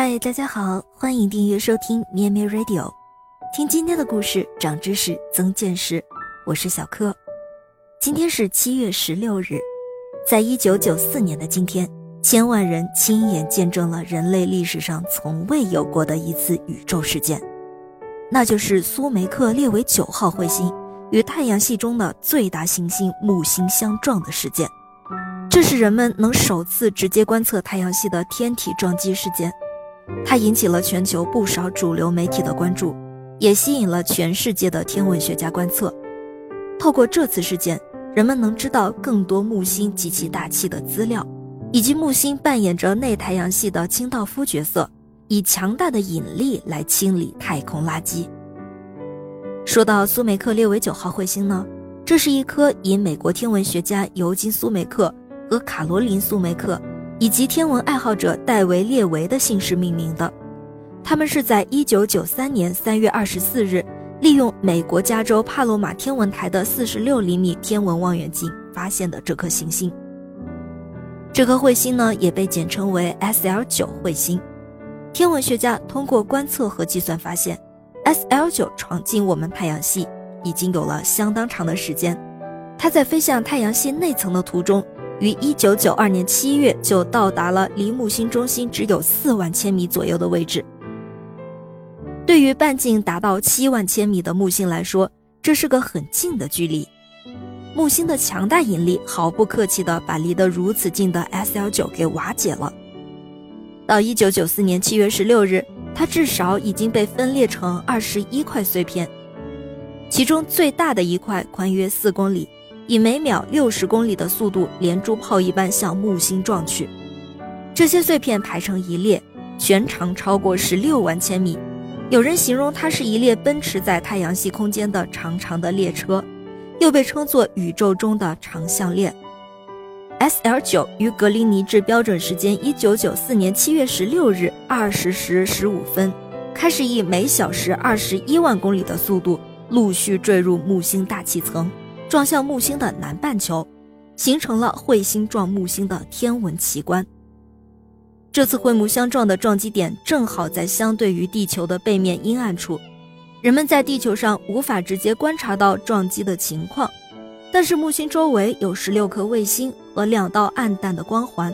嗨，大家好，欢迎订阅收听咩咩 Radio，听今天的故事，长知识，增见识。我是小柯。今天是七月十六日，在一九九四年的今天，千万人亲眼见证了人类历史上从未有过的一次宇宙事件，那就是苏梅克列维九号彗星与太阳系中的最大行星木星相撞的事件。这是人们能首次直接观测太阳系的天体撞击事件。它引起了全球不少主流媒体的关注，也吸引了全世界的天文学家观测。透过这次事件，人们能知道更多木星及其大气的资料，以及木星扮演着内太阳系的清道夫角色，以强大的引力来清理太空垃圾。说到苏梅克列维九号彗星呢，这是一颗以美国天文学家尤金·苏梅克和卡罗琳·苏梅克。以及天文爱好者戴维·列维的姓氏命名的，他们是在1993年3月24日，利用美国加州帕洛马天文台的46厘米天文望远镜发现的这颗行星。这颗彗星呢，也被简称为 SL9 彗星。天文学家通过观测和计算发现，SL9 闯进我们太阳系已经有了相当长的时间，它在飞向太阳系内层的途中。于一九九二年七月就到达了离木星中心只有四万千米左右的位置。对于半径达到七万千米的木星来说，这是个很近的距离。木星的强大引力毫不客气地把离得如此近的 SL9 给瓦解了。到一九九四年七月十六日，它至少已经被分裂成二十一块碎片，其中最大的一块宽约四公里。以每秒六十公里的速度连珠炮一般向木星撞去，这些碎片排成一列，全长超过十六万千米。有人形容它是一列奔驰在太阳系空间的长长的列车，又被称作宇宙中的长项链。SL 九于格林尼治标准时间一九九四年七月十六日二十时十五分，开始以每小时二十一万公里的速度陆续坠入木星大气层。撞向木星的南半球，形成了彗星撞木星的天文奇观。这次彗木相撞的撞击点正好在相对于地球的背面阴暗处，人们在地球上无法直接观察到撞击的情况，但是木星周围有十六颗卫星和两道暗淡的光环，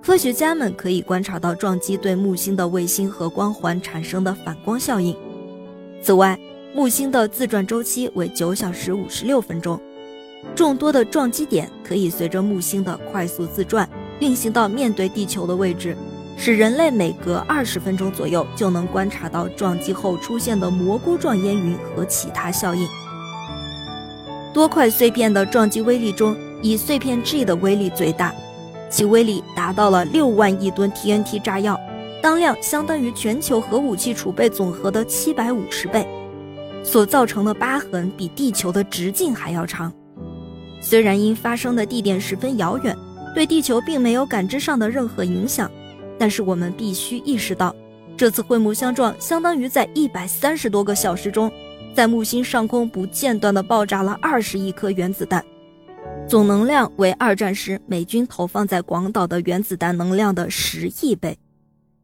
科学家们可以观察到撞击对木星的卫星和光环产生的反光效应。此外，木星的自转周期为九小时五十六分钟，众多的撞击点可以随着木星的快速自转运行到面对地球的位置，使人类每隔二十分钟左右就能观察到撞击后出现的蘑菇状烟云和其他效应。多块碎片的撞击威力中，以碎片 G 的威力最大，其威力达到了六万亿吨 TNT 炸药，当量相当于全球核武器储备总和的七百五十倍。所造成的疤痕比地球的直径还要长。虽然因发生的地点十分遥远，对地球并没有感知上的任何影响，但是我们必须意识到，这次彗木相撞相当于在一百三十多个小时中，在木星上空不间断地爆炸了二十亿颗原子弹，总能量为二战时美军投放在广岛的原子弹能量的十亿倍，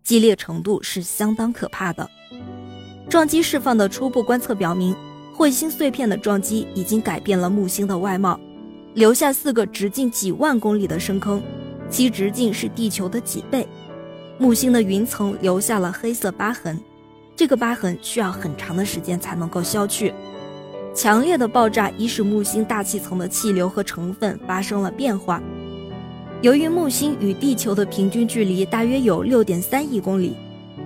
激烈程度是相当可怕的。撞击释放的初步观测表明，彗星碎片的撞击已经改变了木星的外貌，留下四个直径几万公里的深坑，其直径是地球的几倍。木星的云层留下了黑色疤痕，这个疤痕需要很长的时间才能够消去。强烈的爆炸已使木星大气层的气流和成分发生了变化。由于木星与地球的平均距离大约有六点三亿公里。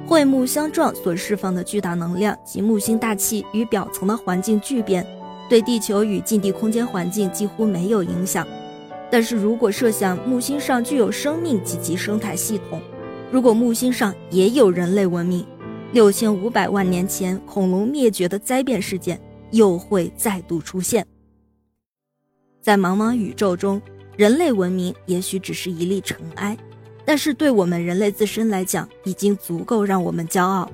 彗木相撞所释放的巨大能量及木星大气与表层的环境巨变，对地球与近地空间环境几乎没有影响。但是如果设想木星上具有生命及其生态系统，如果木星上也有人类文明，六千五百万年前恐龙灭绝的灾变事件又会再度出现。在茫茫宇宙中，人类文明也许只是一粒尘埃。但是对我们人类自身来讲，已经足够让我们骄傲。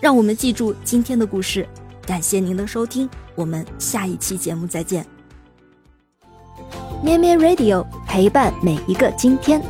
让我们记住今天的故事。感谢您的收听，我们下一期节目再见。咩咩 Radio 陪伴每一个今天。